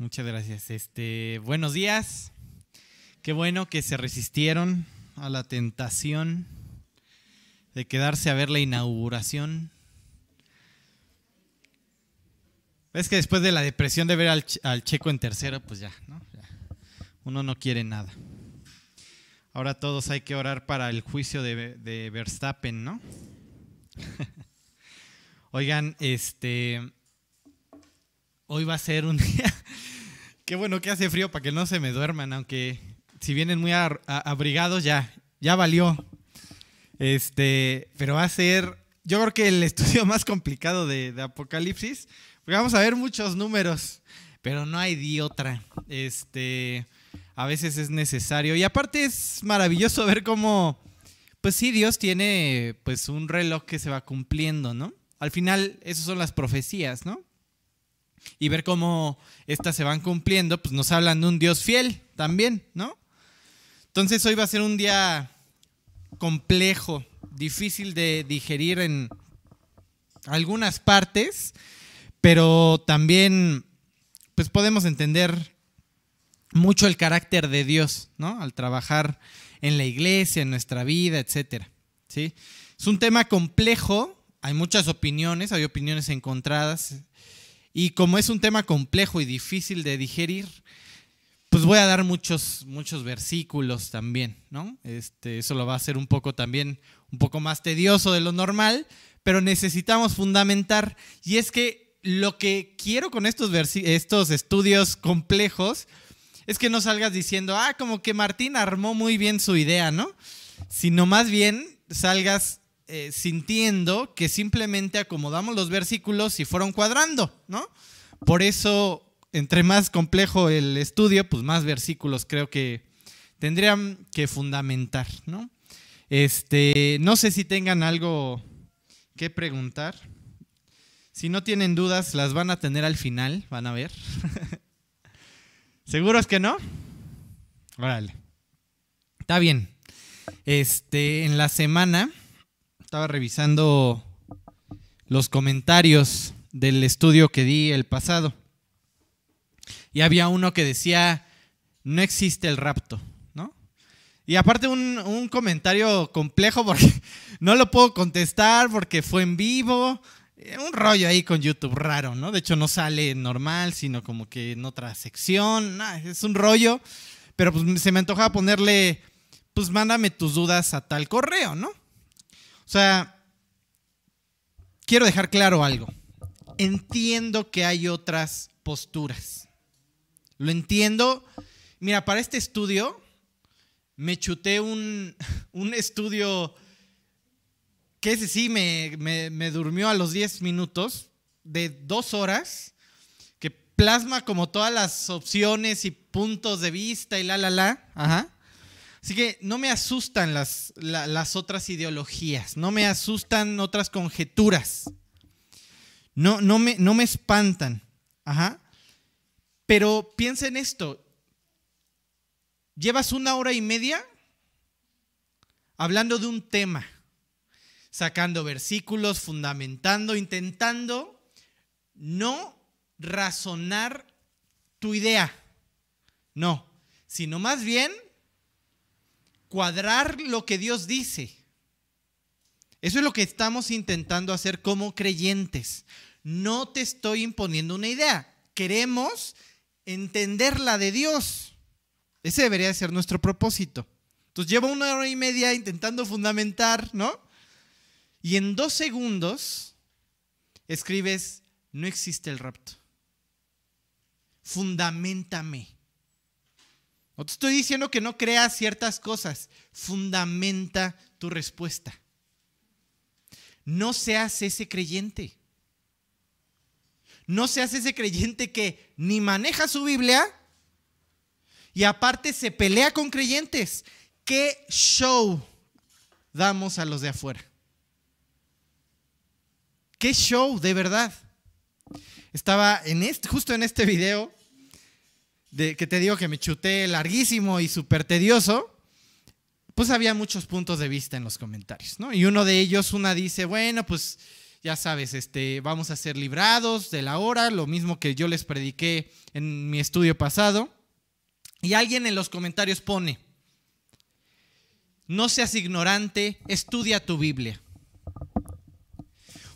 muchas gracias. Este, buenos días. Qué bueno que se resistieron a la tentación de quedarse a ver la inauguración. Es que después de la depresión de ver al, checo en tercero, pues ya, ¿no? Uno no quiere nada. Ahora todos hay que orar para el juicio de, de Verstappen, ¿no? Oigan, este. Hoy va a ser un día. Qué bueno que hace frío para que no se me duerman, aunque si vienen muy abrigados ya, ya valió. Este, pero va a ser, yo creo que el estudio más complicado de, Apocalipsis, porque vamos a ver muchos números, pero no hay di otra. Este, a veces es necesario y aparte es maravilloso ver cómo, pues sí, Dios tiene pues un reloj que se va cumpliendo, ¿no? Al final, esas son las profecías, ¿no? Y ver cómo estas se van cumpliendo, pues nos hablan de un Dios fiel también, ¿no? Entonces hoy va a ser un día complejo, difícil de digerir en algunas partes, pero también pues podemos entender mucho el carácter de Dios, ¿no? Al trabajar en la iglesia, en nuestra vida, etcétera. ¿sí? Es un tema complejo, hay muchas opiniones, hay opiniones encontradas, y como es un tema complejo y difícil de digerir, pues voy a dar muchos, muchos versículos también, ¿no? Este, eso lo va a hacer un poco también, un poco más tedioso de lo normal, pero necesitamos fundamentar. Y es que lo que quiero con estos, estos estudios complejos es que no salgas diciendo, ah, como que Martín armó muy bien su idea, ¿no? Sino más bien salgas eh, sintiendo que simplemente acomodamos los versículos y fueron cuadrando, ¿no? Por eso entre más complejo el estudio, pues más versículos creo que tendrían que fundamentar, ¿no? Este, no sé si tengan algo que preguntar. Si no tienen dudas, las van a tener al final, van a ver. ¿Seguros que no? Órale. Está bien. Este, en la semana estaba revisando los comentarios del estudio que di el pasado. Y había uno que decía, no existe el rapto, ¿no? Y aparte un, comentario complejo porque no lo puedo contestar porque fue en vivo. Eh, un rollo ahí con YouTube raro, ¿no? De hecho no sale normal, sino como que en otra sección. es un rollo. Pero pues se me antojaba ponerle, pues mándame tus dudas a tal correo, ¿no? O sea, quiero dejar claro algo. Entiendo que hay otras posturas. Lo entiendo. Mira, para este estudio me chuté un, estudio que ese sí me, me, durmió a los 10 minutos de dos horas, que plasma como todas las opciones y puntos de vista y la, la, la. Ajá. Así que no me asustan las, las otras ideologías, no me asustan otras conjeturas, no, no, me, no me espantan. Ajá. Pero piensa en esto. Llevas una hora y media hablando de un tema, sacando versículos, fundamentando, intentando no razonar tu idea. No, sino más bien cuadrar lo que Dios dice. Eso es lo que estamos intentando hacer como creyentes. No te estoy imponiendo una idea. Queremos entender la de Dios. Ese debería ser nuestro propósito. Entonces llevo una hora y media intentando fundamentar, ¿no? Y en dos segundos escribes, no existe el rapto. Fundamentame. No te estoy diciendo que no creas ciertas cosas. Fundamenta tu respuesta. No seas ese creyente. No se hace ese creyente que ni maneja su Biblia y aparte se pelea con creyentes. ¿Qué show damos a los de afuera? ¿Qué show de verdad? Estaba justo en este video de, que te digo que me chuté larguísimo y súper tedioso, pues había muchos puntos de vista en los comentarios, ¿no? Y uno de ellos, una dice, bueno, pues ya sabes, este, vamos a ser librados de la hora, lo mismo que yo les prediqué en mi estudio pasado. Y alguien en los comentarios pone, no seas ignorante, estudia tu Biblia.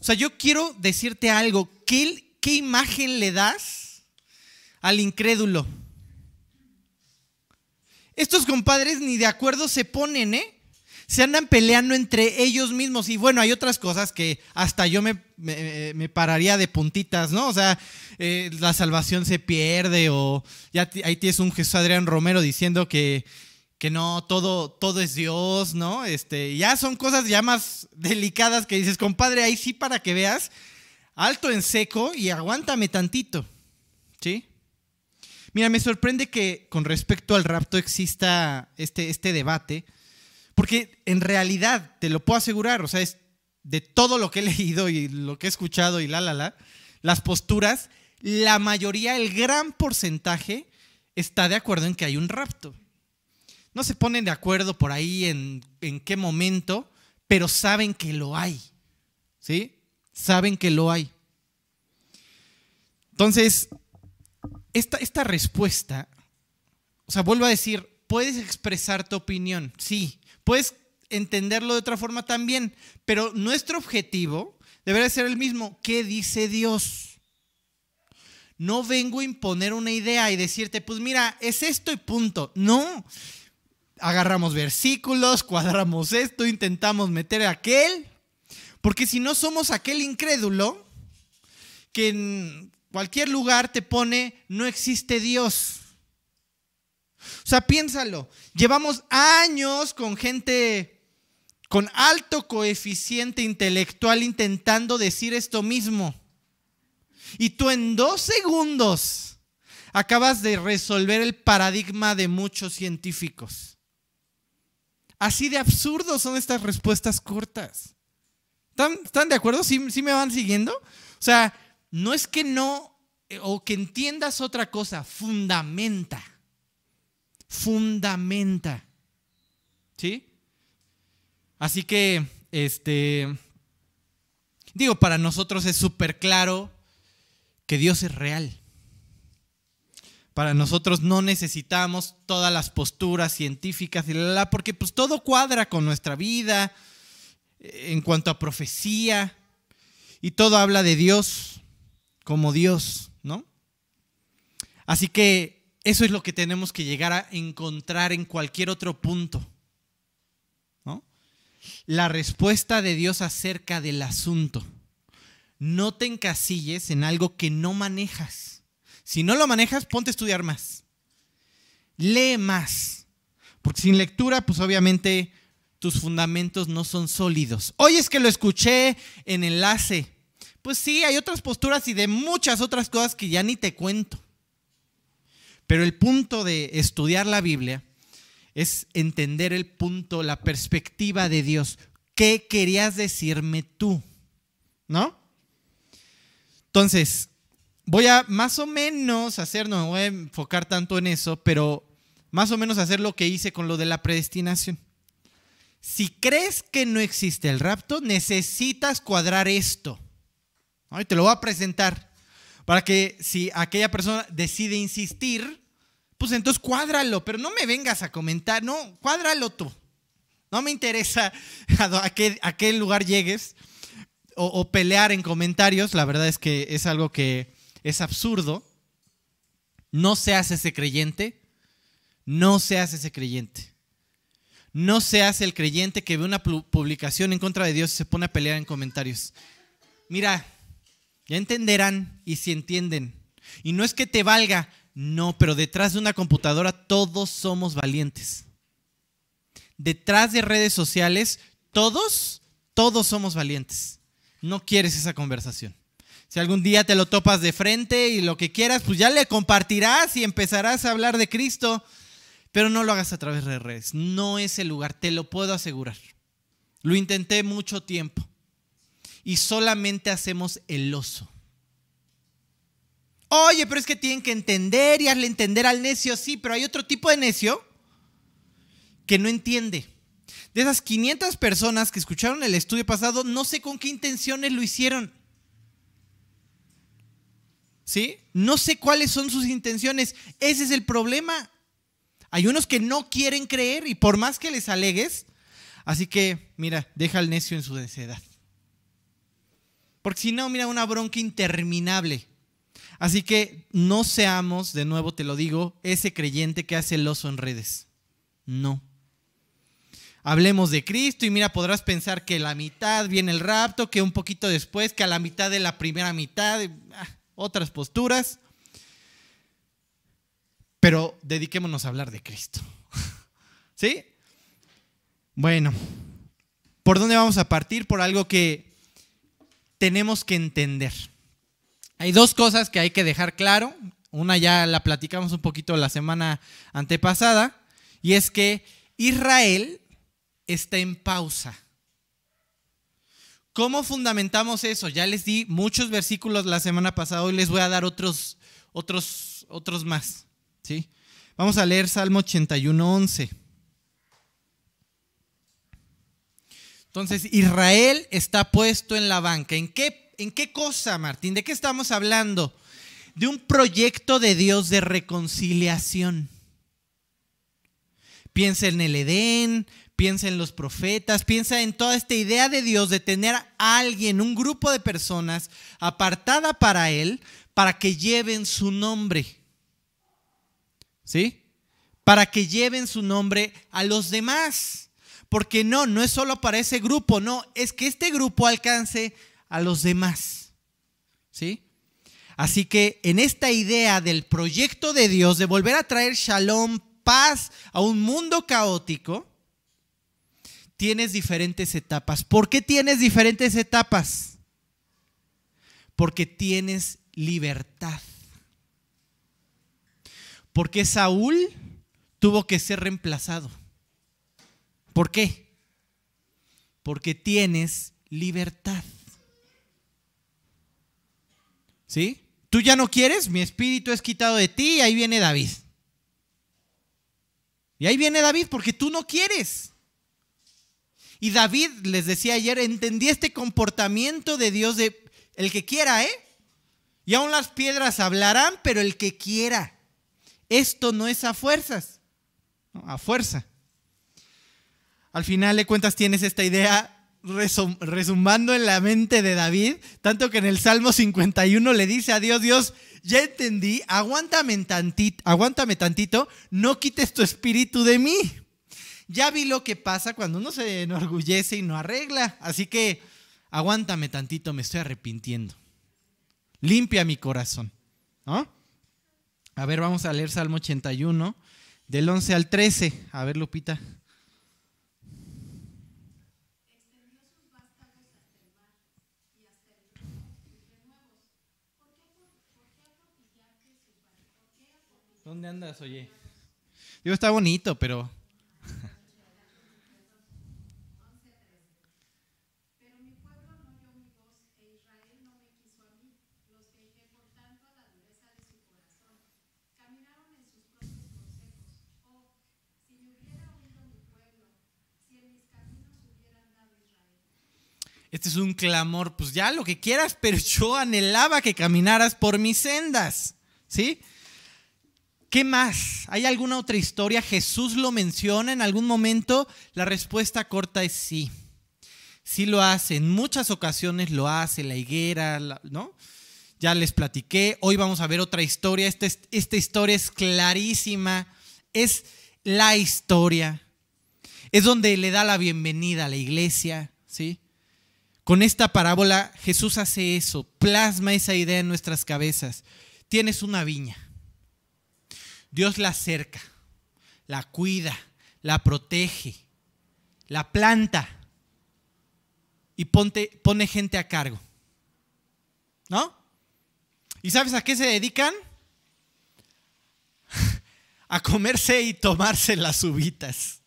O sea, yo quiero decirte algo, ¿qué, qué imagen le das al incrédulo? Estos compadres ni de acuerdo se ponen, ¿eh? se andan peleando entre ellos mismos. Y bueno, hay otras cosas que hasta yo me, me, pararía de puntitas, ¿no? O sea, eh, la salvación se pierde o ya ahí tienes un Jesús Adrián Romero diciendo que, que no, todo, todo es Dios, ¿no? Este, ya son cosas ya más delicadas que dices, compadre, ahí sí para que veas, alto en seco y aguántame tantito, ¿sí? Mira, me sorprende que con respecto al rapto exista este, este debate, porque en realidad, te lo puedo asegurar, o sea, es de todo lo que he leído y lo que he escuchado y la, la, la, las posturas, la mayoría, el gran porcentaje, está de acuerdo en que hay un rapto. No se ponen de acuerdo por ahí en, en qué momento, pero saben que lo hay. ¿Sí? Saben que lo hay. Entonces, esta, esta respuesta, o sea, vuelvo a decir, puedes expresar tu opinión, sí, Puedes entenderlo de otra forma también, pero nuestro objetivo debería ser el mismo. ¿Qué dice Dios? No vengo a imponer una idea y decirte, pues mira, es esto y punto. No. Agarramos versículos, cuadramos esto, intentamos meter aquel. Porque si no somos aquel incrédulo que cualquier lugar te pone, no existe Dios. O sea, piénsalo. Llevamos años con gente con alto coeficiente intelectual intentando decir esto mismo. Y tú en dos segundos acabas de resolver el paradigma de muchos científicos. Así de absurdos son estas respuestas cortas. ¿Están, de acuerdo? ¿Sí, ¿Sí me van siguiendo? O sea, no es que no, eh, o que entiendas otra cosa, fundamenta fundamenta. ¿Sí? Así que, este, digo, para nosotros es súper claro que Dios es real. Para nosotros no necesitamos todas las posturas científicas y la, la, porque pues todo cuadra con nuestra vida eh, en cuanto a profecía y todo habla de Dios como Dios, ¿no? Así que eso es lo que tenemos que llegar a encontrar en cualquier otro punto. ¿no? La respuesta de Dios acerca del asunto. No te encasilles en algo que no manejas. Si no lo manejas, ponte a estudiar más. Lee más. Porque sin lectura, pues obviamente tus fundamentos no son sólidos. Hoy es que lo escuché en enlace. Pues sí, hay otras posturas y de muchas otras cosas que ya ni te cuento. Pero el punto de estudiar la Biblia es entender el punto, la perspectiva de Dios. ¿Qué querías decirme tú? ¿No? Entonces, voy a más o menos hacer, no me voy a enfocar tanto en eso, pero más o menos hacer lo que hice con lo de la predestinación. Si crees que no existe el rapto, necesitas cuadrar esto. Te lo voy a presentar. Para que si aquella persona decide insistir, pues entonces cuádralo, pero no me vengas a comentar, no, cuádralo tú. No me interesa a qué, lugar llegues o, o pelear en comentarios, la verdad es que es algo que es absurdo. No seas ese creyente, no seas ese creyente. No seas el creyente que ve una publicación en contra de Dios y se pone a pelear en comentarios. Mira, ya entenderán y si entienden. Y no es que te valga, no, pero detrás de una computadora todos somos valientes. Detrás de redes sociales, todos, todos somos valientes. No quieres esa conversación. Si algún día te lo topas de frente y lo que quieras, pues ya le compartirás y empezarás a hablar de Cristo, pero no lo hagas a través de redes. No es el lugar, te lo puedo asegurar. Lo intenté mucho tiempo y solamente hacemos el oso. Oye, pero es que tienen que entender y hazle entender al necio, sí, pero hay otro tipo de necio que no entiende. De esas 500 personas que escucharon el estudio pasado, no sé con qué intenciones lo hicieron. ¿Sí? No sé cuáles son sus intenciones. Ese es el problema. Hay unos que no quieren creer y por más que les alegues, así que, mira, deja al necio en su deseedad. Porque si no, mira, una bronca interminable. Así que no seamos, de nuevo te lo digo, ese creyente que hace el oso en redes. No. Hablemos de Cristo y mira, podrás pensar que la mitad viene el rapto, que un poquito después, que a la mitad de la primera mitad, ah, otras posturas. Pero dediquémonos a hablar de Cristo. ¿Sí? Bueno, ¿por dónde vamos a partir? Por algo que tenemos que entender. Hay dos cosas que hay que dejar claro. Una ya la platicamos un poquito la semana antepasada, y es que Israel está en pausa. ¿Cómo fundamentamos eso? Ya les di muchos versículos la semana pasada, hoy les voy a dar otros, otros, otros más. ¿sí? Vamos a leer Salmo 81, 11. Entonces, Israel está puesto en la banca. ¿En qué, ¿En qué cosa, Martín? ¿De qué estamos hablando? De un proyecto de Dios de reconciliación. Piensa en el Edén, piensa en los profetas, piensa en toda esta idea de Dios de tener a alguien, un grupo de personas apartada para Él, para que lleven su nombre. ¿Sí? Para que lleven su nombre a los demás. Porque no, no es solo para ese grupo, no, es que este grupo alcance a los demás. ¿Sí? Así que en esta idea del proyecto de Dios de volver a traer shalom, paz a un mundo caótico, tienes diferentes etapas. ¿Por qué tienes diferentes etapas? Porque tienes libertad. Porque Saúl tuvo que ser reemplazado. ¿Por qué? Porque tienes libertad. ¿Sí? Tú ya no quieres, mi espíritu es quitado de ti y ahí viene David. Y ahí viene David porque tú no quieres. Y David, les decía ayer, entendí este comportamiento de Dios de el que quiera, ¿eh? Y aún las piedras hablarán, pero el que quiera. Esto no es a fuerzas, a fuerza. Al final de cuentas tienes esta idea resumando en la mente de David, tanto que en el Salmo 51 le dice a Dios, Dios, ya entendí, aguántame tantito, aguántame tantito, no quites tu espíritu de mí. Ya vi lo que pasa cuando uno se enorgullece y no arregla, así que aguántame tantito, me estoy arrepintiendo. Limpia mi corazón. A ver, vamos a leer Salmo 81, del 11 al 13. A ver, Lupita. ¿Dónde andas, oye? Digo, está bonito, pero... Este es un clamor, pues ya lo que quieras, pero yo anhelaba que caminaras por mis sendas, ¿sí? ¿Qué más? ¿Hay alguna otra historia? ¿Jesús lo menciona en algún momento? La respuesta corta es sí. Sí lo hace. En muchas ocasiones lo hace. La higuera, ¿no? Ya les platiqué. Hoy vamos a ver otra historia. Esta, esta historia es clarísima. Es la historia. Es donde le da la bienvenida a la iglesia, ¿sí? Con esta parábola Jesús hace eso, plasma esa idea en nuestras cabezas. Tienes una viña Dios la cerca, la cuida, la protege, la planta y pone gente a cargo. ¿No? ¿Y sabes a qué se dedican? a comerse y tomarse las uvitas,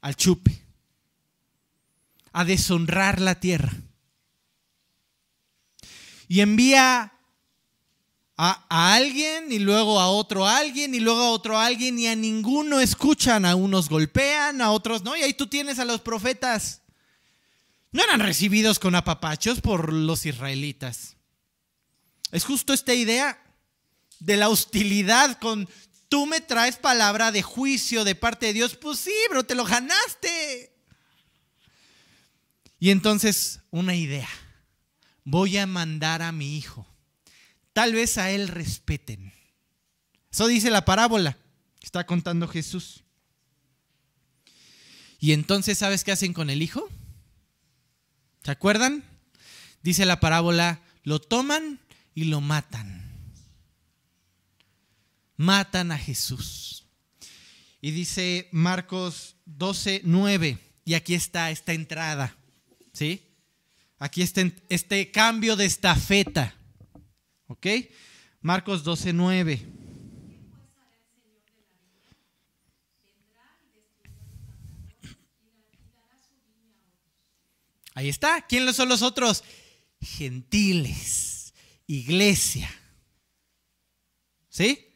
al chupe, a deshonrar la tierra. Y envía a, alguien y luego a otro alguien y luego a otro alguien y a ninguno escuchan, a unos golpean, a otros no, y ahí tú tienes a los profetas. No eran recibidos con apapachos por los israelitas. Es justo esta idea de la hostilidad con tú me traes palabra de juicio de parte de Dios. Pues sí, pero te lo ganaste. Y entonces una idea. Voy a mandar a mi hijo. Tal vez a él respeten. Eso dice la parábola que está contando Jesús. Y entonces, ¿sabes qué hacen con el hijo? ¿Se acuerdan? Dice la parábola, lo toman y lo matan. Matan a Jesús. Y dice Marcos 12, 9, y aquí está esta entrada, ¿sí? Aquí está este cambio de estafeta, ¿ok? Marcos 12, 9. Ahí está. ¿Quiénes son los otros? Gentiles, iglesia. ¿Sí?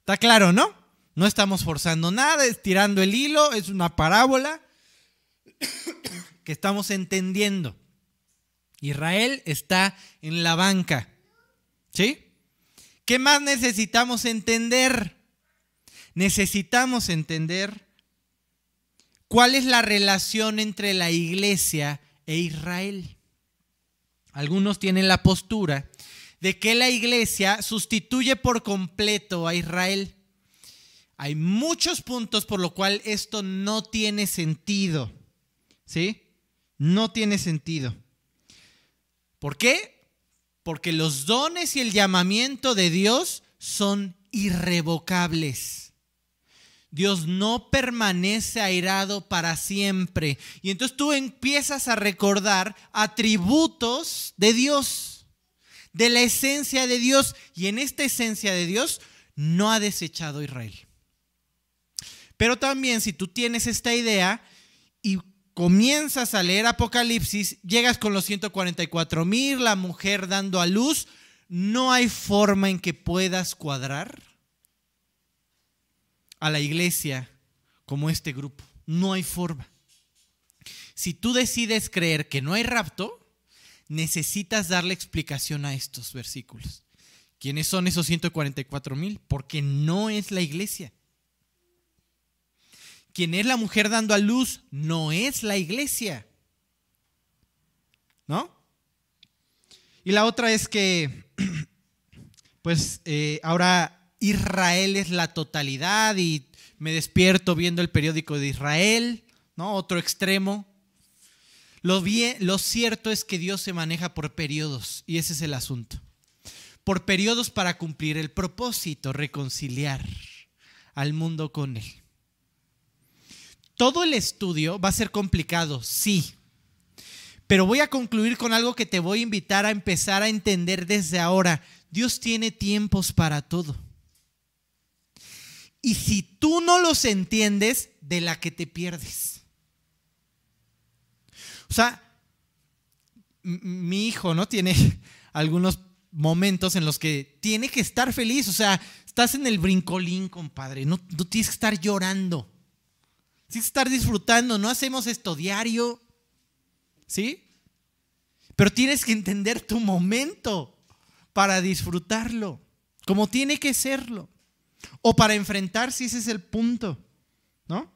Está claro, ¿no? No estamos forzando nada, estirando el hilo, es una parábola que estamos entendiendo. Israel está en la banca. ¿Sí? ¿Qué más necesitamos entender? Necesitamos entender ¿Cuál es la relación entre la iglesia e Israel? Algunos tienen la postura de que la iglesia sustituye por completo a Israel. Hay muchos puntos por lo cual esto no tiene sentido. ¿Sí? No tiene sentido. ¿Por qué? Porque los dones y el llamamiento de Dios son irrevocables. Dios no permanece airado para siempre. Y entonces tú empiezas a recordar atributos de Dios, de la esencia de Dios. Y en esta esencia de Dios no ha desechado Israel. Pero también si tú tienes esta idea comienzas a leer Apocalipsis, llegas con los 144 mil, la mujer dando a luz, no hay forma en que puedas cuadrar a la iglesia como este grupo. No hay forma. Si tú decides creer que no hay rapto, necesitas darle explicación a estos versículos. ¿Quiénes son esos 144 mil? Porque no es la iglesia. ¿Quién es la mujer dando a luz? No es la iglesia. ¿No? Y la otra es que, pues eh, ahora Israel es la totalidad y me despierto viendo el periódico de Israel, ¿no? Otro extremo. Lo, bien, lo cierto es que Dios se maneja por periodos y ese es el asunto. Por periodos para cumplir el propósito, reconciliar al mundo con Él. Todo el estudio va a ser complicado, sí, pero voy a concluir con algo que te voy a invitar a empezar a entender desde ahora. Dios tiene tiempos para todo. Y si tú no los entiendes, de la que te pierdes. O sea, mi hijo, ¿no? Tiene algunos momentos en los que tiene que estar feliz. O sea, estás en el brincolín, compadre. No, no tienes que estar llorando. Que estar disfrutando. No hacemos esto diario. ¿Sí? Pero tienes que entender tu momento para disfrutarlo. Como tiene que serlo. O para enfrentar si ese es el punto, ¿no?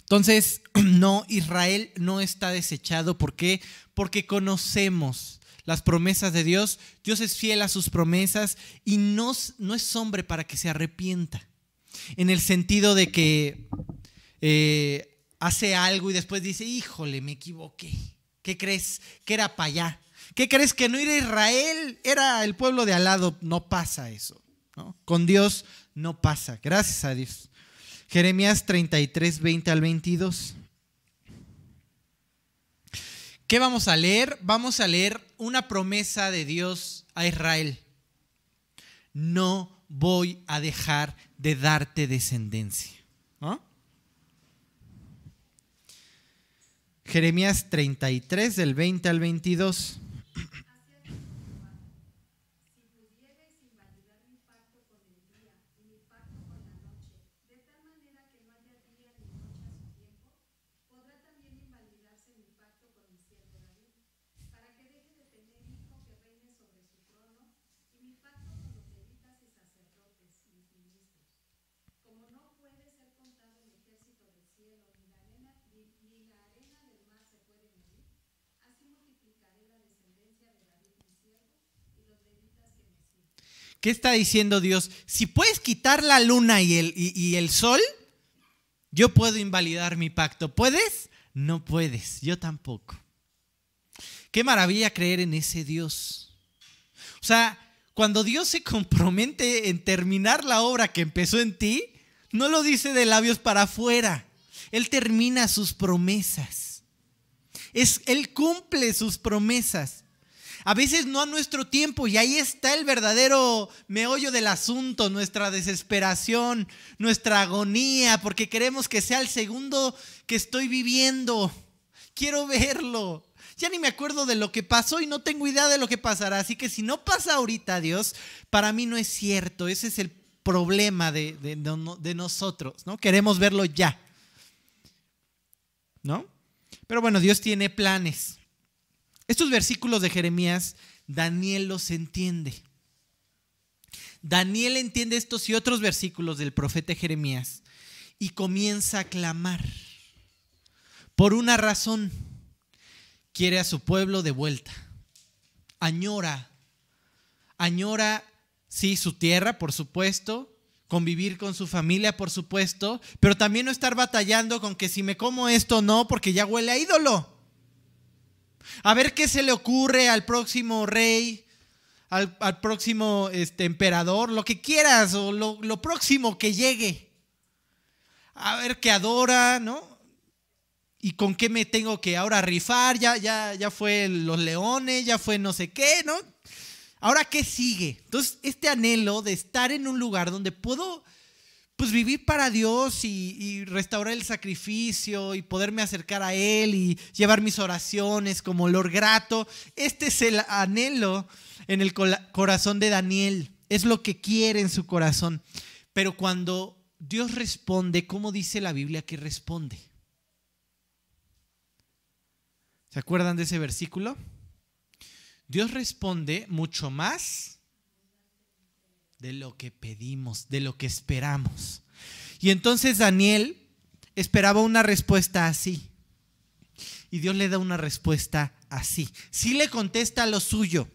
Entonces, no, Israel no está desechado. ¿Por qué? Porque conocemos las promesas de Dios. Dios es fiel a sus promesas y no, no es hombre para que se arrepienta. En el sentido de que eh, hace algo y después dice, híjole, me equivoqué. ¿Qué crees? Que era para allá. ¿Qué crees que no era Israel? Era el pueblo de al lado. No pasa eso. Con Dios no pasa. Gracias a Dios. Jeremías 33, 20 al 22. ¿Qué vamos a leer? Vamos a leer una promesa de Dios a Israel. No voy a dejar de darte descendencia. Jeremías 33 del 20 al 22. ¿Qué está diciendo Dios? Si puedes quitar la luna y el, y el sol, yo puedo invalidar mi pacto. ¿Puedes? No puedes, yo tampoco. Qué maravilla creer en ese Dios. O sea, cuando Dios se compromete en terminar la obra que empezó en ti, no lo dice de labios para afuera. Él termina sus promesas. Es, él cumple sus promesas. A veces no a nuestro tiempo y ahí está el verdadero meollo del asunto, nuestra desesperación, nuestra agonía, porque queremos que sea el segundo que estoy viviendo. Quiero verlo. Ya ni me acuerdo de lo que pasó y no tengo idea de lo que pasará. Así que si no pasa ahorita, Dios, para mí no es cierto. Ese es el problema de, de, nosotros, ¿no? Queremos verlo ya. ¿No? Pero bueno, Dios tiene planes. Estos versículos de Jeremías, Daniel los entiende. Daniel entiende estos y otros versículos del profeta Jeremías y comienza a clamar por una razón quiere a su pueblo de vuelta. Añora, añora, sí, su tierra, por supuesto, convivir con su familia, por supuesto, pero también no estar batallando con que si me como esto no, porque ya huele a ídolo. A ver qué se le ocurre al próximo rey, al, próximo este, emperador, lo que quieras, o lo, lo próximo que llegue. A ver qué adora, ¿no? ¿Y con qué me tengo que ahora rifar? Ya, ya, ya fue los leones, ya fue no sé qué, ¿no? Ahora, ¿qué sigue? Entonces, este anhelo de estar en un lugar donde puedo pues vivir para Dios y, restaurar el sacrificio y poderme acercar a Él y llevar mis oraciones como olor grato. Este es el anhelo en el corazón de Daniel. Es lo que quiere en su corazón. Pero cuando Dios responde, ¿cómo dice la Biblia que responde? ¿Se acuerdan de ese versículo? Dios responde mucho más de lo que pedimos, de lo que esperamos. Y entonces Daniel esperaba una respuesta así. Y Dios le da una respuesta así. Sí le contesta lo suyo.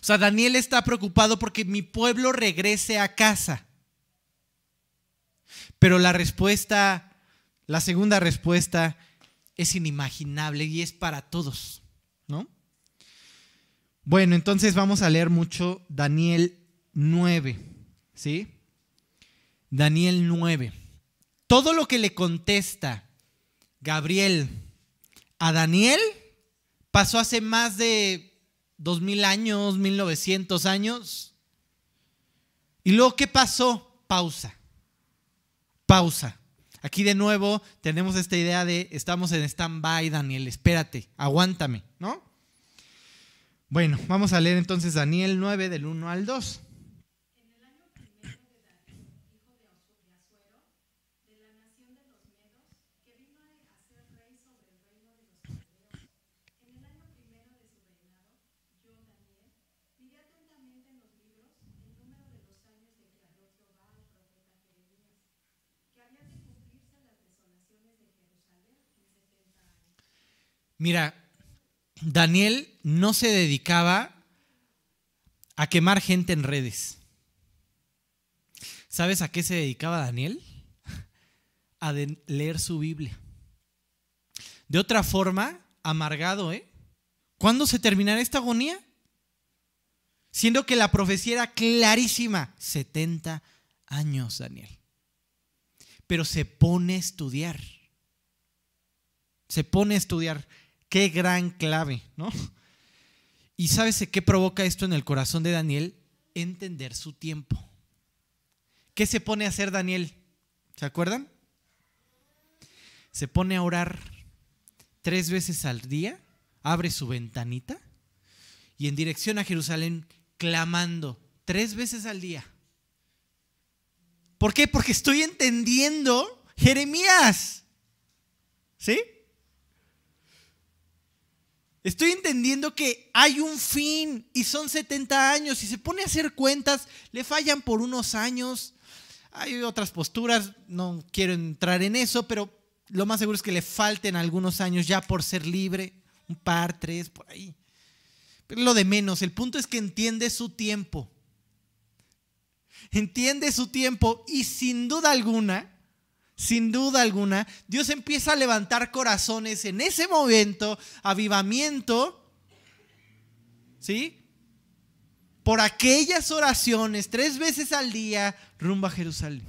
O sea, Daniel está preocupado porque mi pueblo regrese a casa. Pero la respuesta, la segunda respuesta es inimaginable y es para todos, ¿no? Bueno, entonces vamos a leer mucho Daniel 9, ¿sí? Daniel 9. Todo lo que le contesta Gabriel a Daniel pasó hace más de dos mil años, 1900 años. ¿Y luego qué pasó? Pausa. Pausa. Aquí de nuevo tenemos esta idea de estamos en stand-by, Daniel, espérate, aguántame, ¿no? Bueno, vamos a leer entonces Daniel 9 del 1 al 2. Mira, Daniel no se dedicaba a quemar gente en redes. ¿Sabes a qué se dedicaba Daniel? A leer su Biblia. De otra forma, amargado, ¿eh? ¿Cuándo se terminará esta agonía? Siendo que la profecía era clarísima, 70 años, Daniel. Pero se pone a estudiar. Se pone a estudiar. Qué gran clave, ¿no? ¿Y sabes qué provoca esto en el corazón de Daniel? Entender su tiempo. ¿Qué se pone a hacer Daniel? ¿Se acuerdan? Se pone a orar tres veces al día, abre su ventanita y en dirección a Jerusalén clamando tres veces al día. ¿Por qué? Porque estoy entendiendo Jeremías. ¿Sí? Estoy entendiendo que hay un fin y son 70 años y se pone a hacer cuentas, le fallan por unos años. Hay otras posturas, no quiero entrar en eso, pero lo más seguro es que le falten algunos años ya por ser libre, un par, tres, por ahí. Pero lo de menos, el punto es que entiende su tiempo. entiende su tiempo y sin duda alguna, sin duda alguna, Dios empieza a levantar corazones en ese momento, avivamiento, ¿sí? Por aquellas oraciones, tres veces al día, rumbo a Jerusalén.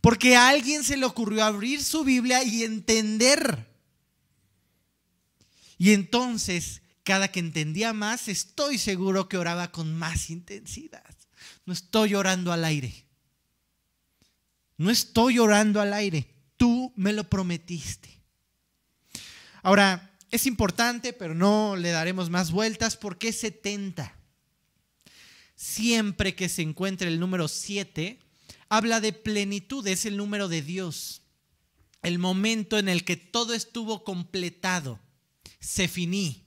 Porque a alguien se le ocurrió abrir su Biblia y entender. Y entonces, cada que entendía más, estoy seguro que oraba con más intensidad. No estoy orando al aire. No estoy orando al aire. Tú me lo prometiste. Ahora, es importante, pero no le daremos más vueltas. ¿Por qué 70? Siempre que se encuentre el número 7, habla de plenitud, es el número de Dios. El momento en el que todo estuvo completado, se finí.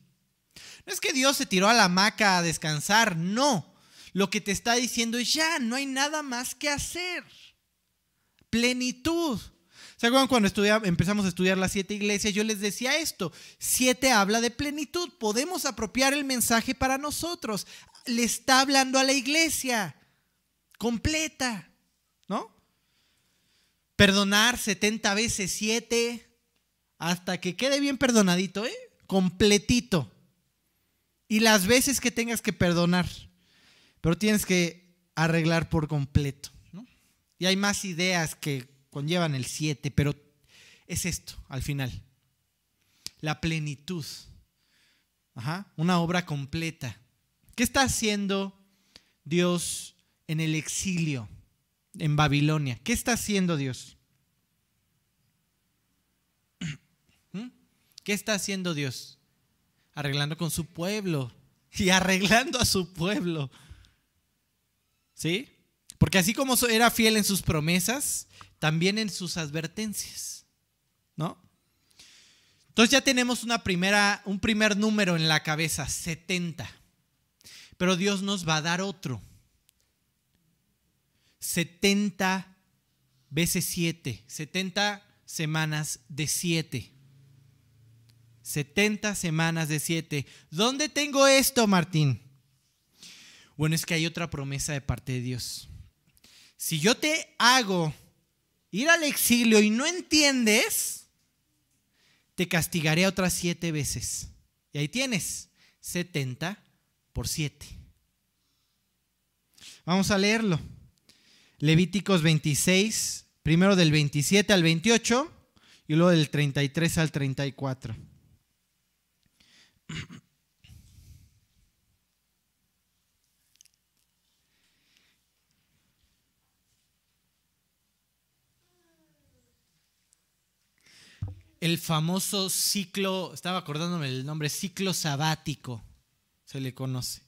No es que Dios se tiró a la hamaca a descansar, no. Lo que te está diciendo es ya, no hay nada más que hacer. Plenitud. ¿Se acuerdan cuando empezamos a estudiar las siete iglesias? Yo les decía esto. Siete habla de plenitud. Podemos apropiar el mensaje para nosotros. Le está hablando a la iglesia completa. ¿no? Perdonar 70 veces 7 hasta que quede bien perdonadito, ¿eh? Completito. Y las veces que tengas que perdonar, pero tienes que arreglar por completo. Y hay más ideas que conllevan el 7, pero es esto al final. La plenitud. Una obra completa. ¿Qué está haciendo Dios en el exilio? en Babilonia. ¿Qué está haciendo Dios? ¿Mm? ¿Qué está haciendo Dios? Arreglando con su pueblo y arreglando a su pueblo. ¿Sí? Porque así como era fiel en sus promesas, también en sus advertencias. ¿No? Entonces ya tenemos una primera, un primer número en la cabeza, 70. Pero Dios nos va a dar otro. 70 veces 7, 70 semanas de 7. 70 semanas de 7. ¿Dónde tengo esto, Martín? Bueno, es que hay otra promesa de parte de Dios. Si yo te hago ir al exilio y no entiendes, te castigaré otras siete veces. Y ahí tienes, 70 por 7. Vamos a leerlo. Levíticos 26, primero del 27 al 28 y luego del 33 al 34. El famoso ciclo, estaba acordándome el nombre, ciclo sabático, se le conoce.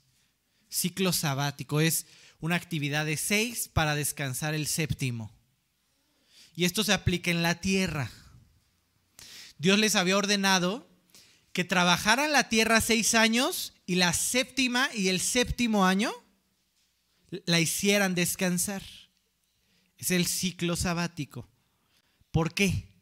Ciclo sabático es una actividad de seis para descansar el séptimo. Y esto se aplica en la tierra. Dios les había ordenado que trabajaran la tierra seis años y la séptima y el séptimo año la hicieran descansar. Es el ciclo sabático. ¿Por qué?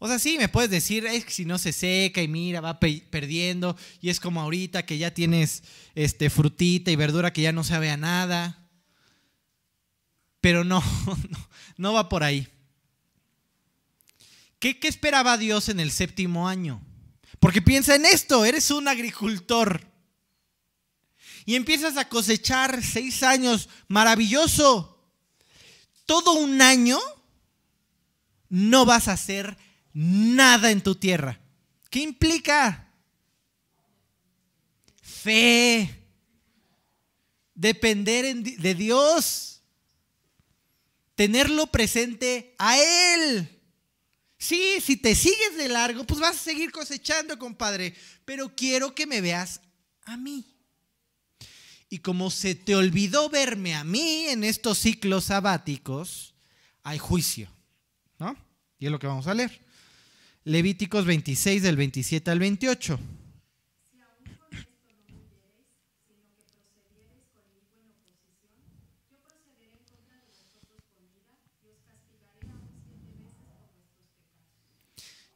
O sea, sí, me puedes decir, es que si no se seca y mira, va perdiendo, y es como ahorita que ya tienes este, frutita y verdura que ya no sabe a nada. Pero no, no, va por ahí. ¿Qué, ¿Qué esperaba Dios en el séptimo año? Porque piensa en esto, eres un agricultor. Y empiezas a cosechar seis años, maravilloso. Todo un año no vas a hacer nada en tu tierra. ¿Qué implica? Fe. Depender de Dios. Tenerlo presente a Él. Sí, si te sigues de largo, pues vas a seguir cosechando, compadre. Pero quiero que me veas a mí. Y como se te olvidó verme a mí en estos ciclos sabáticos, hay juicio. ¿No? Y es lo que vamos a leer. Levíticos 26 del 27 al 28.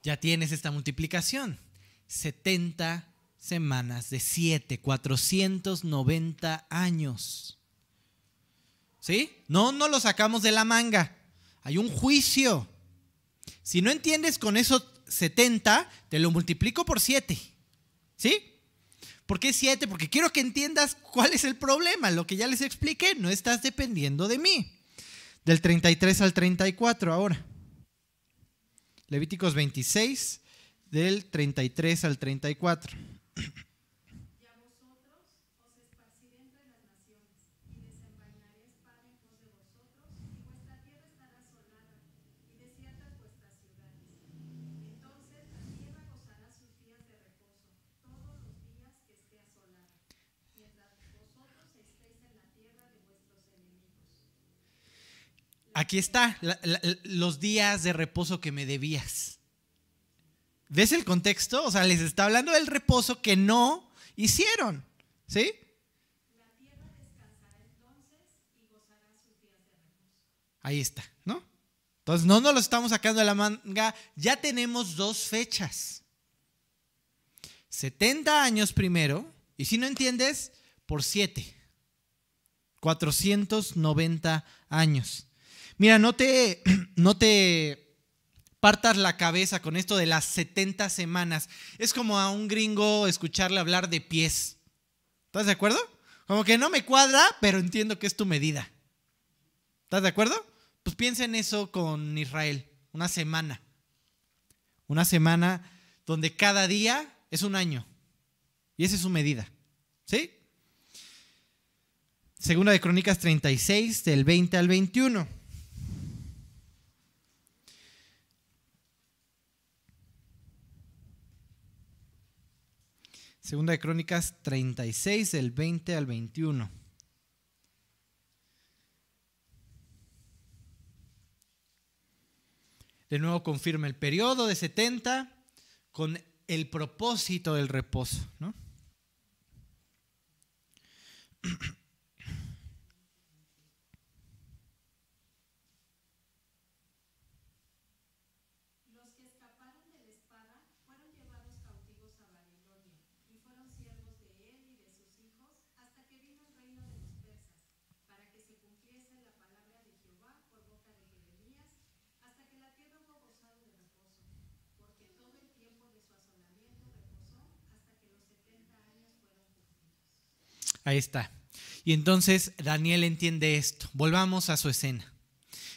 Ya tienes esta multiplicación. 70, semanas, de siete, 490 años. ¿Sí? No, no lo sacamos de la manga. Hay un juicio. Si no entiendes con esos 70, te lo multiplico por 7. ¿Sí? ¿Por qué 7? Porque quiero que entiendas cuál es el problema. Lo que ya les expliqué, no estás dependiendo de mí. Del 33 al 34 ahora. Levíticos 26, del 33 al 34. Aquí está, los días de reposo que me debías. ¿Ves el contexto? O sea, les está hablando del reposo que no hicieron. ¿Sí? La tierra descansará entonces y gozará. Ahí está, ¿no? Entonces no nos lo estamos sacando de la manga, ya tenemos dos fechas. 70 años primero, y si no entiendes, por 7. 490 años. Mira, no te, no te partas la cabeza con esto de las 70 semanas. Es como a un gringo escucharle hablar de pies. ¿Estás de acuerdo? Como que no me cuadra, pero entiendo que es tu medida. ¿Estás de acuerdo? Pues piensa en eso con Israel. Una semana. Una semana donde cada día es un año. Y esa es su medida. ¿Sí? Segunda de Crónicas 36, del 20 al 21. Segunda de Crónicas 36, del 20 al 21. De nuevo confirma el periodo de 70 con el propósito del reposo. ¿no? Ahí está. Y entonces Daniel entiende esto. Volvamos a su escena.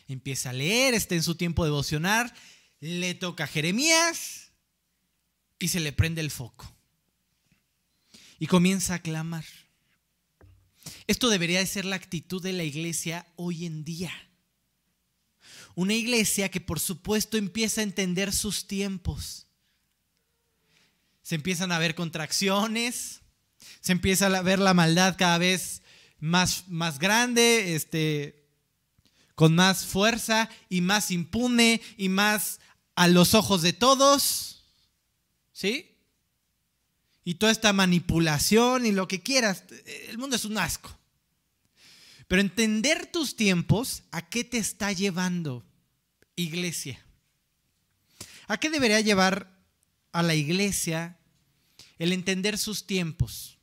Empieza a leer, está en su tiempo devocional, le toca a Jeremías y se le prende el foco. Y comienza a clamar. Esto debería de ser la actitud de la iglesia hoy en día. Una iglesia que por supuesto empieza a entender sus tiempos. Se empiezan a ver contracciones, se empieza a ver la maldad cada vez más, más grande, este, con más fuerza y más impune y más a los ojos de todos. ¿Sí? Y toda esta manipulación y lo que quieras. El mundo es un asco. Pero entender tus tiempos, ¿a qué te está llevando, iglesia? ¿A qué debería llevar a la iglesia el entender sus tiempos?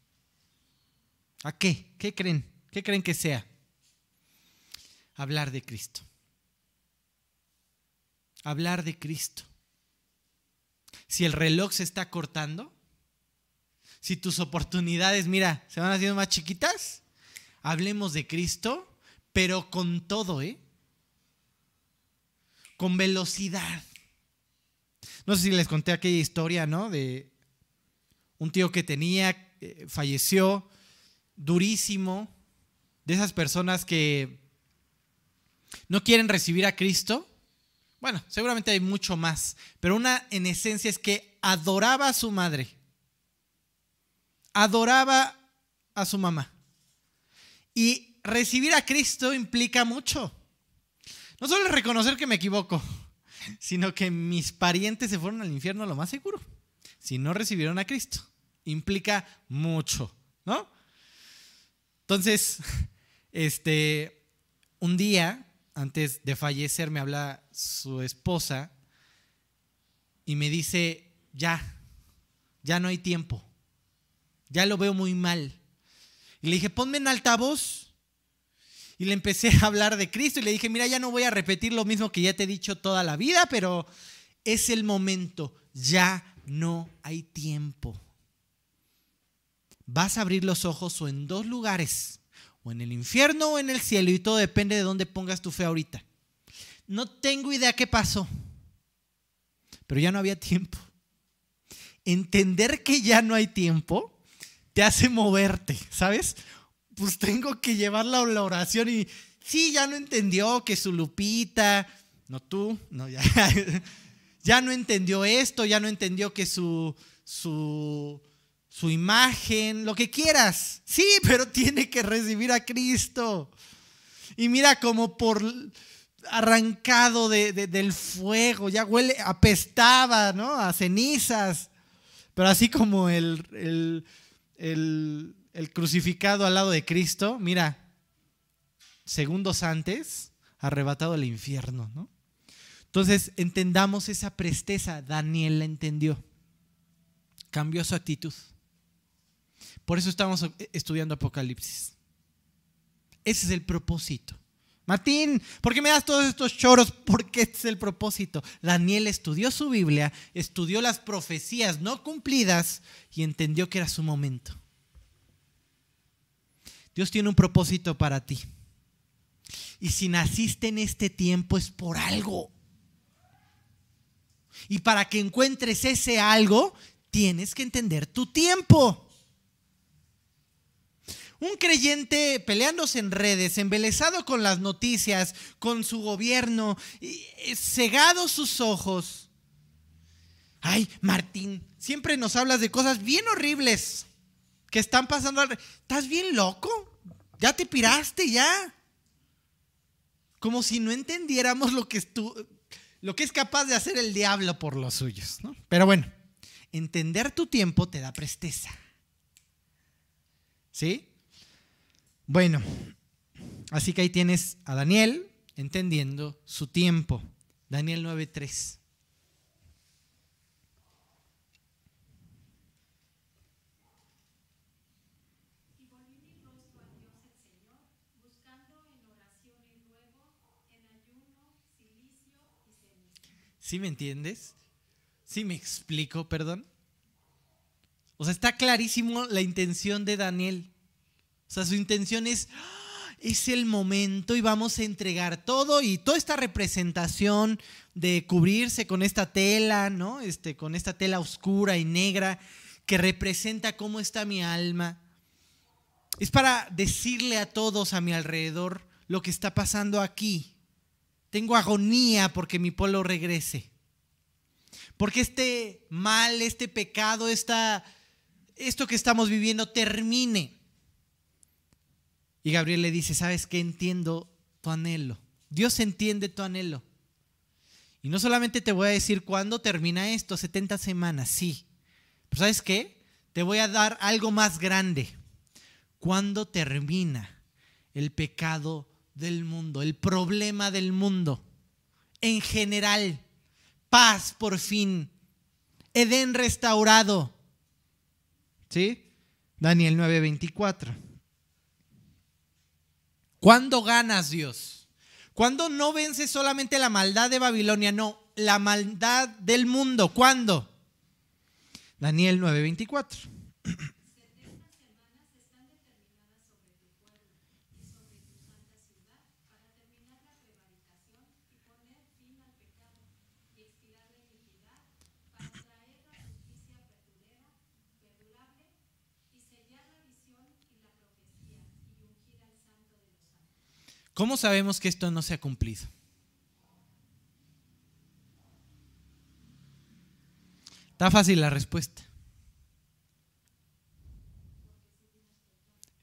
¿A qué? ¿Qué creen? ¿Qué creen que sea? Hablar de Cristo. Hablar de Cristo. Si el reloj se está cortando, si tus oportunidades, mira, se van haciendo más chiquitas, hablemos de Cristo, pero con todo, ¿eh? Con velocidad. No sé si les conté aquella historia, ¿no? De un tío que tenía, eh, falleció, durísimo de esas personas que no quieren recibir a Cristo. Bueno, seguramente hay mucho más, pero una en esencia es que adoraba a su madre, adoraba a su mamá. Y recibir a Cristo implica mucho. No solo reconocer que me equivoco, sino que mis parientes se fueron al infierno lo más seguro, si no recibieron a Cristo. Implica mucho, ¿no? Entonces, este, un día, antes de fallecer, me habla su esposa y me dice, ya, ya no hay tiempo, Ya lo veo muy mal. Y le dije, ponme en altavoz. Y le empecé a hablar de Cristo y le dije, mira, ya no voy a repetir lo mismo que ya te he dicho toda la vida, pero es el momento. Ya no hay tiempo. Vas a abrir los ojos o en dos lugares, o en el infierno o en el cielo, y todo depende de dónde pongas tu fe ahorita. No tengo idea qué pasó, pero ya no había tiempo. Entender que ya no hay tiempo te hace moverte, ¿sabes? Pues tengo que llevarla a la oración y sí, ya no entendió que su Lupita, no tú, no, ya, ya no entendió esto, ya no entendió que su, su, su imagen, lo que quieras. Sí, pero tiene que recibir a Cristo. Y mira como por arrancado del fuego, ya huele, apestaba, ¿no? A cenizas. Pero así como el, el, el, el crucificado al lado de Cristo, mira, segundos antes, arrebatado al infierno, ¿no? Entonces, entendamos esa presteza. Daniel la entendió. Cambió su actitud. Por eso estamos estudiando Apocalipsis. Ese es el propósito. Martín, ¿por qué me das todos estos choros? Porque este es el propósito. Daniel estudió su Biblia, estudió las profecías no cumplidas y entendió que era su momento. Dios tiene un propósito para ti. Y si naciste en este tiempo es por algo. Y para que encuentres ese algo, tienes que entender tu tiempo. Un creyente peleándose en redes, embelesado con las noticias, con su gobierno, eh, cegado sus ojos. Ay, Martín, siempre nos hablas de cosas bien horribles que están pasando. ¿Estás bien loco? ¿Ya te piraste ya? Como si no entendiéramos lo que, lo que es capaz de hacer el diablo por los suyos. ¿no? Pero bueno, entender tu tiempo te da presteza. ¿Sí? Bueno, así que ahí tienes a Daniel entendiendo su tiempo. Daniel 9:3. ¿Sí me entiendes? ¿Sí me explico, perdón? O sea, está clarísimo la intención de Daniel. O sea, su intención es, ah, es el momento y vamos a entregar todo y toda esta representación de cubrirse con esta tela, ¿no? Este, con esta tela oscura y negra que representa cómo está mi alma. Es para decirle a todos a mi alrededor lo que está pasando aquí. Tengo agonía porque mi pueblo regrese. Porque este mal, este pecado, esta, esto que estamos viviendo termine. Y Gabriel le dice, ¿sabes qué? Entiendo tu anhelo. Dios entiende tu anhelo. Y no solamente te voy a decir cuándo termina esto, 70 semanas, sí. Pero ¿sabes qué? Te voy a dar algo más grande. ¿Cuándo termina el pecado del mundo, el problema del mundo? En general, paz por fin, Edén restaurado. ¿Sí? Daniel 9:24. ¿Cuándo ganas Dios? ¿Cuándo no vences solamente la maldad de Babilonia? No, la maldad del mundo. ¿Cuándo? Daniel 9:24. ¿Cómo sabemos que esto no se ha cumplido? Está fácil la respuesta.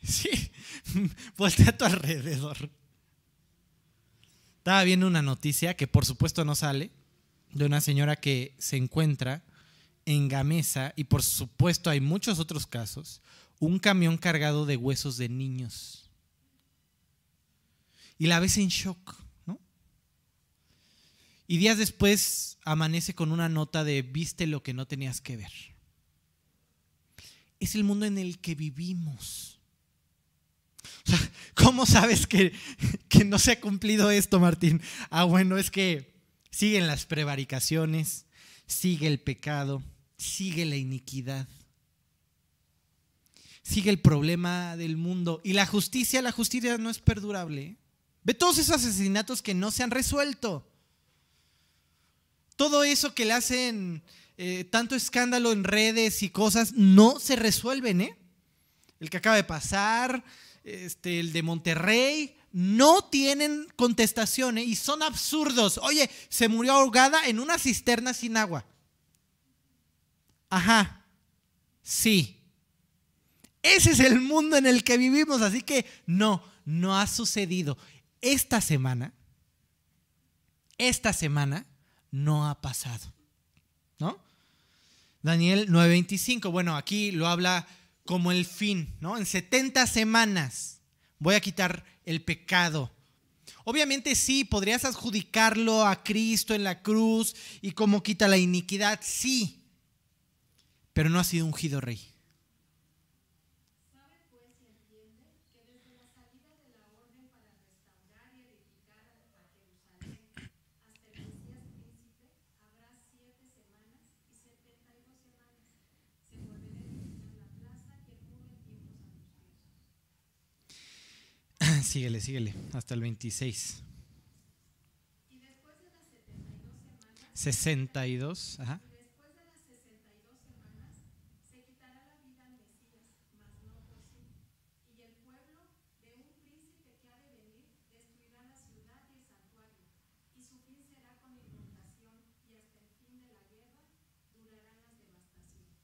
Sí, voltea a tu alrededor. Estaba viendo una noticia que por supuesto no sale, de una señora que se encuentra en Gamesa, y por supuesto hay muchos otros casos, un camión cargado de huesos de niños y la ves en shock, ¿no? Y días después amanece con una nota de viste lo que no tenías que ver. es el mundo en el que vivimos. O sea, ¿cómo sabes que, que no se ha cumplido esto, Martín? Ah, bueno, es que siguen las prevaricaciones, sigue el pecado, sigue la iniquidad, sigue el problema del mundo. Y la justicia, la justicia no es perdurable. Ve todos esos asesinatos que no se han resuelto. Todo eso que le hacen eh, tanto escándalo en redes y cosas, no se resuelven, ¿eh? El que acaba de pasar, este, el de Monterrey, no tienen contestación ¿eh? y son absurdos. Oye, se murió ahogada en una cisterna sin agua. Ajá, sí. Ese es el mundo en el que vivimos, así que no, no ha sucedido. Esta semana, esta semana no ha pasado, ¿no? Daniel 9:25. Bueno, aquí lo habla como el fin, ¿no? En 70 semanas voy a quitar el pecado. Obviamente sí, podrías adjudicarlo a Cristo en la cruz y cómo quita la iniquidad, sí, pero no ha sido ungido rey. Síguele, síguele, hasta el 26. Y después de las 72 semanas, 62, ajá. Y después de las 62 semanas, se quitará la vida al Mesías, mas no por sí. Y el pueblo de un príncipe que ha de venir destruirá la ciudad y el santuario. Y su fin será con inundación, y hasta el fin de la guerra durarán las devastaciones.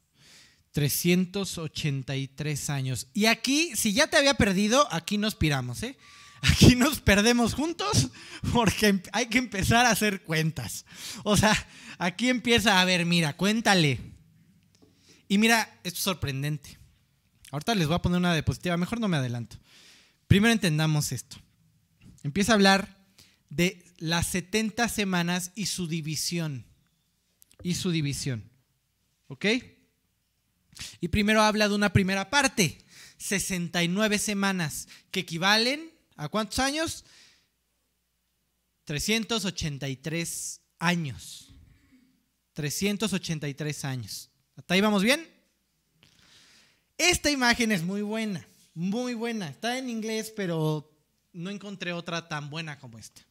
383 años. Y aquí, si ya te había perdido, aquí nos piramos, ¿eh? Aquí nos perdemos juntos porque hay que empezar a hacer cuentas. O sea, aquí empieza a ver, mira, cuéntale. Y mira, esto es sorprendente. Ahorita les voy a poner una diapositiva, mejor no me adelanto. Primero entendamos esto. Empieza a hablar de las 70 semanas y su división. Y su división. ¿Ok? Y primero habla de una primera parte, 69 semanas, que equivalen a cuántos años? 383 años. 383 años. ¿Hasta ahí vamos bien? Esta imagen es muy buena, muy buena. Está en inglés, pero no encontré otra tan buena como esta.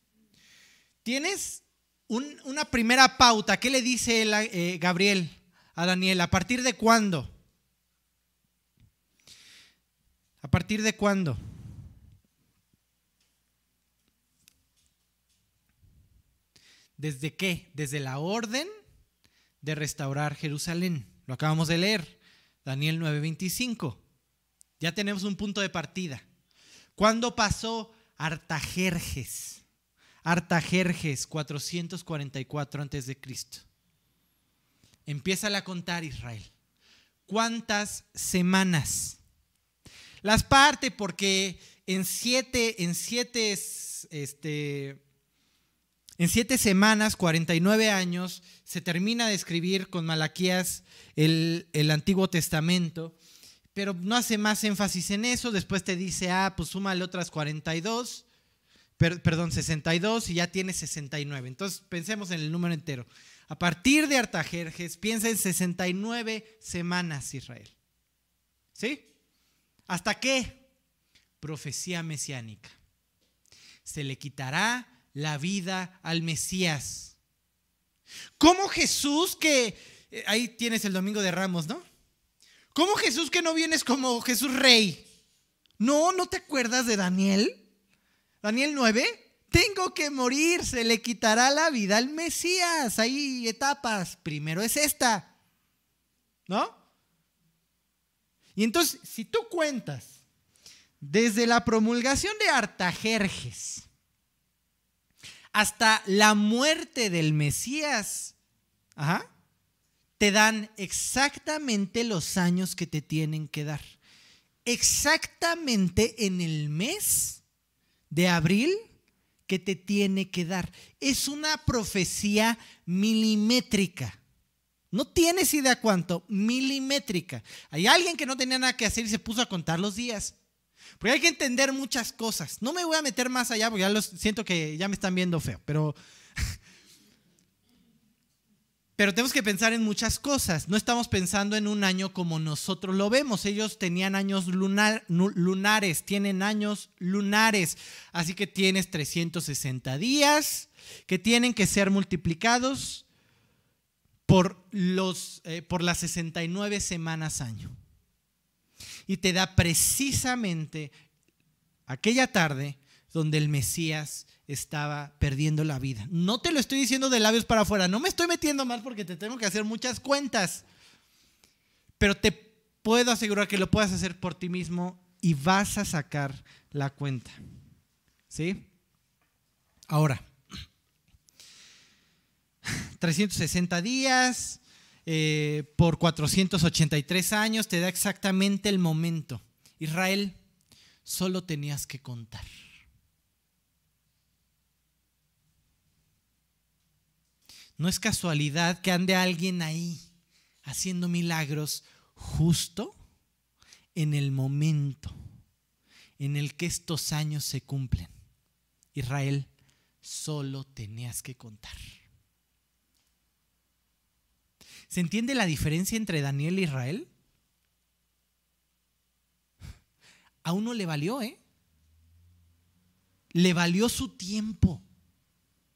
Tienes una primera pauta. ¿Qué le dice eh, Gabriel a Daniel? ¿A partir de cuándo? ¿A partir de cuándo? ¿Desde qué? Desde la orden de restaurar Jerusalén. Lo acabamos de leer, Daniel 9:25. Ya tenemos un punto de partida. ¿Cuándo pasó Artajerjes? Artajerjes, 444 antes de Cristo. Empieza a contar Israel. ¿Cuántas semanas? Las parte porque en siete, en siete, este, en siete semanas, 49 años, se termina de escribir con Malaquías el, el Antiguo Testamento, pero no hace más énfasis en eso. Después te dice, ah, pues súmale otras 42, perdón, 62 y ya tiene 69. Entonces pensemos en el número entero. A partir de Artajerjes, piensa en 69 semanas Israel. ¿Sí? ¿Hasta qué? Profecía mesiánica. Se le quitará la vida al Mesías. ¿Cómo Jesús que... Eh, ahí tienes el domingo de Ramos, ¿no? ¿Cómo Jesús que no vienes como Jesús rey? No, ¿no te acuerdas de Daniel? Daniel 9. Tengo que morir, se le quitará la vida al Mesías. Hay etapas. Primero es esta. ¿No? Y entonces, si tú cuentas desde la promulgación de Artajerjes hasta la muerte del Mesías, te dan exactamente los años que te tienen que dar. Exactamente en el mes de abril que te tiene que dar. Es una profecía milimétrica. No tienes idea cuánto, milimétrica. Hay alguien que no tenía nada que hacer y se puso a contar los días. Porque hay que entender muchas cosas. No me voy a meter más allá porque ya los, siento que ya me están viendo feo, pero pero tenemos que pensar en muchas cosas. No estamos pensando en un año como nosotros lo vemos. Ellos tenían años lunares, tienen años lunares. Así que tienes 360 días que tienen que ser multiplicados por, los, eh, por las 69 semanas año. Y te da precisamente aquella tarde donde el Mesías estaba perdiendo la vida. No te lo estoy diciendo de labios para afuera, no me estoy metiendo mal porque te tengo que hacer muchas cuentas, pero te puedo asegurar que lo puedas hacer por ti mismo y vas a sacar la cuenta. ¿Sí? Ahora, 360 días eh, por 483 años te da exactamente el momento. Israel, solo tenías que contar. No es casualidad que ande alguien ahí haciendo milagros justo en el momento en el que estos años se cumplen. Israel, solo tenías que contar. ¿Se entiende la diferencia entre Daniel e Israel? A uno le valió, ¿eh? Le valió su tiempo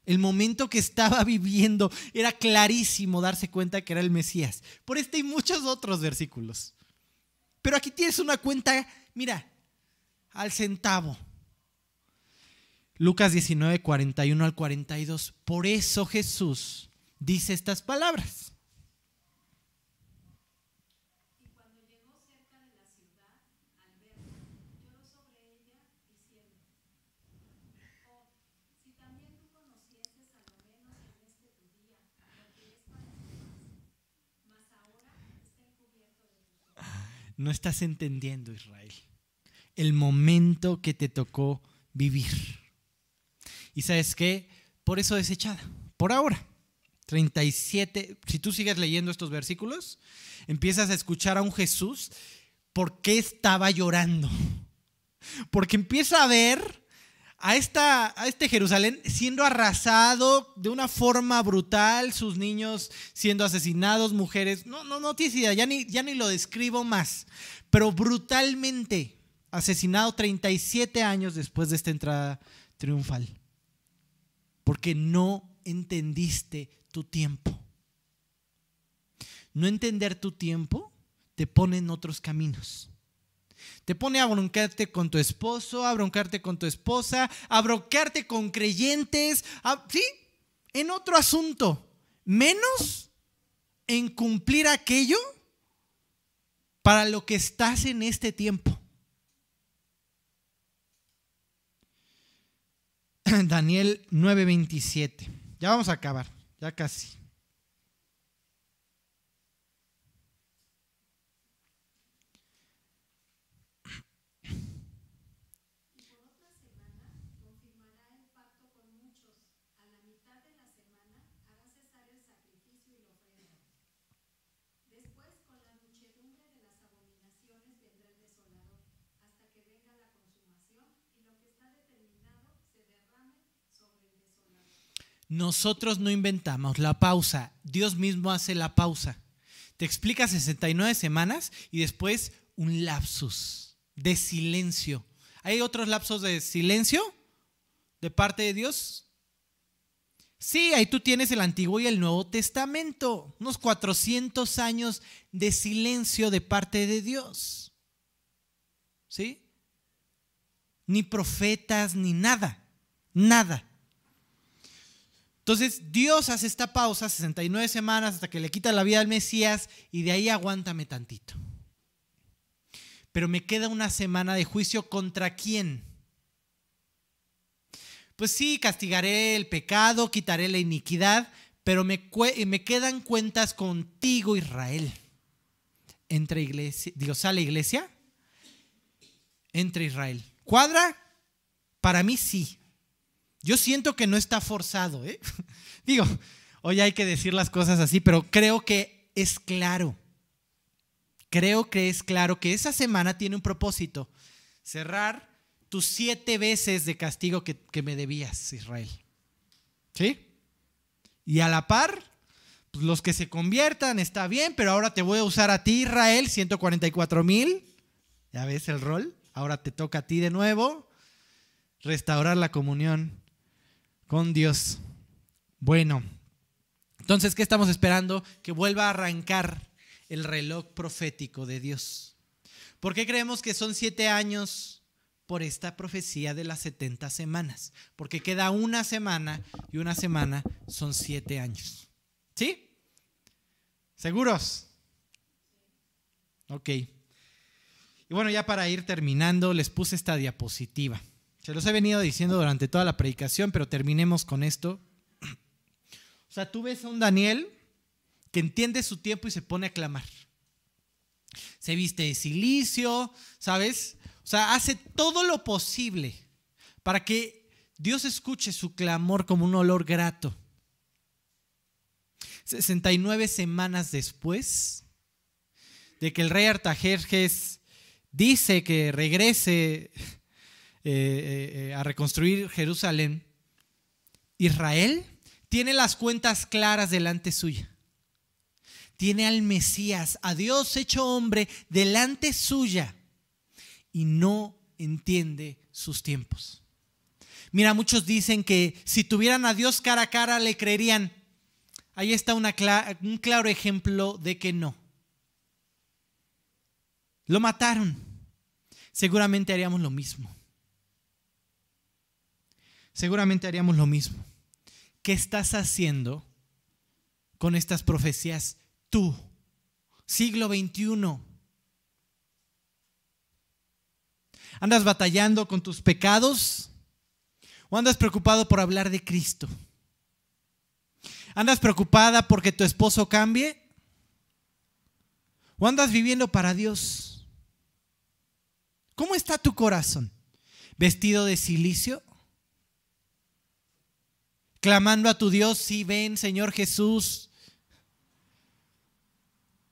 el momento que estaba viviendo, era clarísimo darse cuenta que era el Mesías. Por este y muchos otros versículos. Pero aquí tienes una cuenta, mira, al centavo. Lucas 19, 41 al 42. Por eso Jesús dice estas palabras. No estás entendiendo, Israel, el momento que te tocó vivir. Y sabes qué, por eso desechada, por ahora. 37, si tú sigues leyendo estos versículos, empiezas a escuchar a un Jesús, ¿por qué estaba llorando? Porque empieza a ver a, esta, a este Jerusalén siendo arrasado de una forma brutal, sus niños siendo asesinados, mujeres, no, no, no tienes idea, ya ni, ya ni lo describo más, pero brutalmente asesinado 37 años después de esta entrada triunfal, porque no entendiste tu tiempo. No entender tu tiempo te pone en otros caminos. Te pone a bronquearte con tu esposo, a bronquearte con tu esposa, a bronquearte con creyentes, ¿sí? En otro asunto, menos en cumplir aquello para lo que estás en este tiempo. Daniel 9:27. Ya vamos a acabar, ya casi. Nosotros no inventamos la pausa, Dios mismo hace la pausa. Te explica 69 semanas y después un lapsus de silencio. ¿Hay otros lapsos de silencio de parte de Dios? Sí, ahí tú tienes el Antiguo y el Nuevo Testamento, unos 400 años de silencio de parte de Dios. ¿Sí? Ni profetas, ni nada, nada. Entonces Dios hace esta pausa, 69 semanas, hasta que le quita la vida al Mesías y de ahí aguántame tantito. Pero me queda una semana de juicio contra quién. Pues sí, castigaré el pecado, quitaré la iniquidad, pero me, me quedan cuentas contigo, Israel. Entre iglesia, digo, ¿sale iglesia? Entre Israel. ¿Cuadra? Para mí sí. Yo siento que no está forzado, ¿eh? Digo, hoy hay que decir las cosas así, pero creo que es claro. Creo que es claro que esa semana tiene un propósito. Cerrar tus siete veces de castigo que, que me debías, Israel. ¿Sí? Y a la par, pues los que se conviertan está bien, pero ahora te voy a usar a ti, Israel, 144 mil. Ya ves el rol. Ahora te toca a ti de nuevo restaurar la comunión con Dios. Bueno, entonces, ¿qué estamos esperando? Que vuelva a arrancar el reloj profético de Dios. ¿Por qué creemos que son siete años por esta profecía de las 70 semanas? Porque queda una semana y una semana son siete años. ¿Sí? ¿Seguros? Ok. Y bueno, ya para ir terminando, les puse esta diapositiva. Se los he venido diciendo durante toda la predicación, pero terminemos con esto. O sea, tú ves a un Daniel que entiende su tiempo y se pone a clamar. Se viste de silicio, ¿sabes? O sea, hace todo lo posible para que Dios escuche su clamor como un olor grato. 69 semanas después de que el rey Artajerjes dice que regrese eh, eh, eh, a reconstruir Jerusalén, Israel tiene las cuentas claras delante suya. Tiene al Mesías, a Dios hecho hombre, delante suya y no entiende sus tiempos. Mira, muchos dicen que si tuvieran a Dios cara a cara le creerían. Ahí está un claro ejemplo de que no. Lo mataron. Seguramente haríamos lo mismo. Seguramente haríamos lo mismo. ¿Qué estás haciendo con estas profecías tú? Siglo XXI. ¿Andas batallando con tus pecados? ¿O andas preocupado por hablar de Cristo? ¿Andas preocupada porque tu esposo cambie? ¿O andas viviendo para Dios? ¿Cómo está tu corazón? ¿Vestido de silicio? Clamando a tu Dios, sí, ven, Señor Jesús,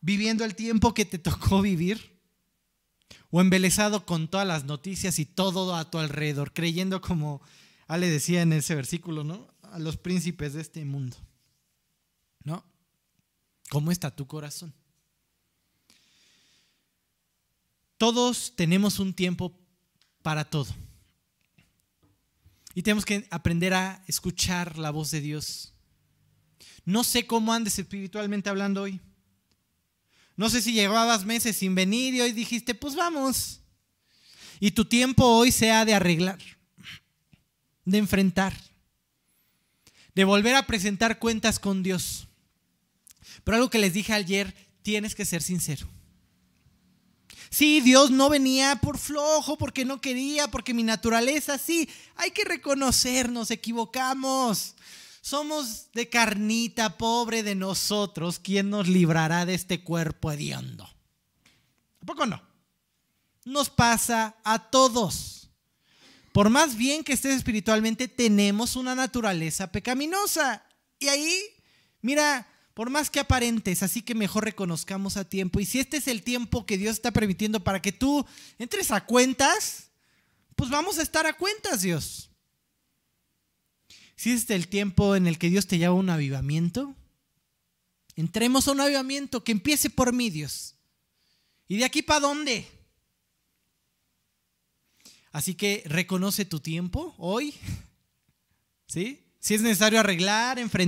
viviendo el tiempo que te tocó vivir, o embelesado con todas las noticias y todo a tu alrededor, creyendo como Ale decía en ese versículo, ¿no? A los príncipes de este mundo, ¿no? ¿Cómo está tu corazón? Todos tenemos un tiempo para todo. Y tenemos que aprender a escuchar la voz de Dios. No sé cómo andes espiritualmente hablando hoy. No sé si llevabas meses sin venir y hoy dijiste, pues vamos. Y tu tiempo hoy sea de arreglar, de enfrentar, de volver a presentar cuentas con Dios. Pero algo que les dije ayer, tienes que ser sincero. Sí, Dios no venía por flojo, porque no quería, porque mi naturaleza, sí, hay que reconocer, nos equivocamos. Somos de carnita, pobre de nosotros, ¿quién nos librará de este cuerpo hediondo? ¿A poco no? Nos pasa a todos. Por más bien que estés espiritualmente, tenemos una naturaleza pecaminosa. Y ahí, mira, por más que aparentes, así que mejor reconozcamos a tiempo. Y si este es el tiempo que Dios está permitiendo para que tú entres a cuentas, pues vamos a estar a cuentas, Dios. Si este es el tiempo en el que Dios te llama a un avivamiento, entremos a un avivamiento que empiece por mí, Dios. ¿Y de aquí para dónde? Así que reconoce tu tiempo hoy. ¿Sí? Si es necesario arreglar, enfrentar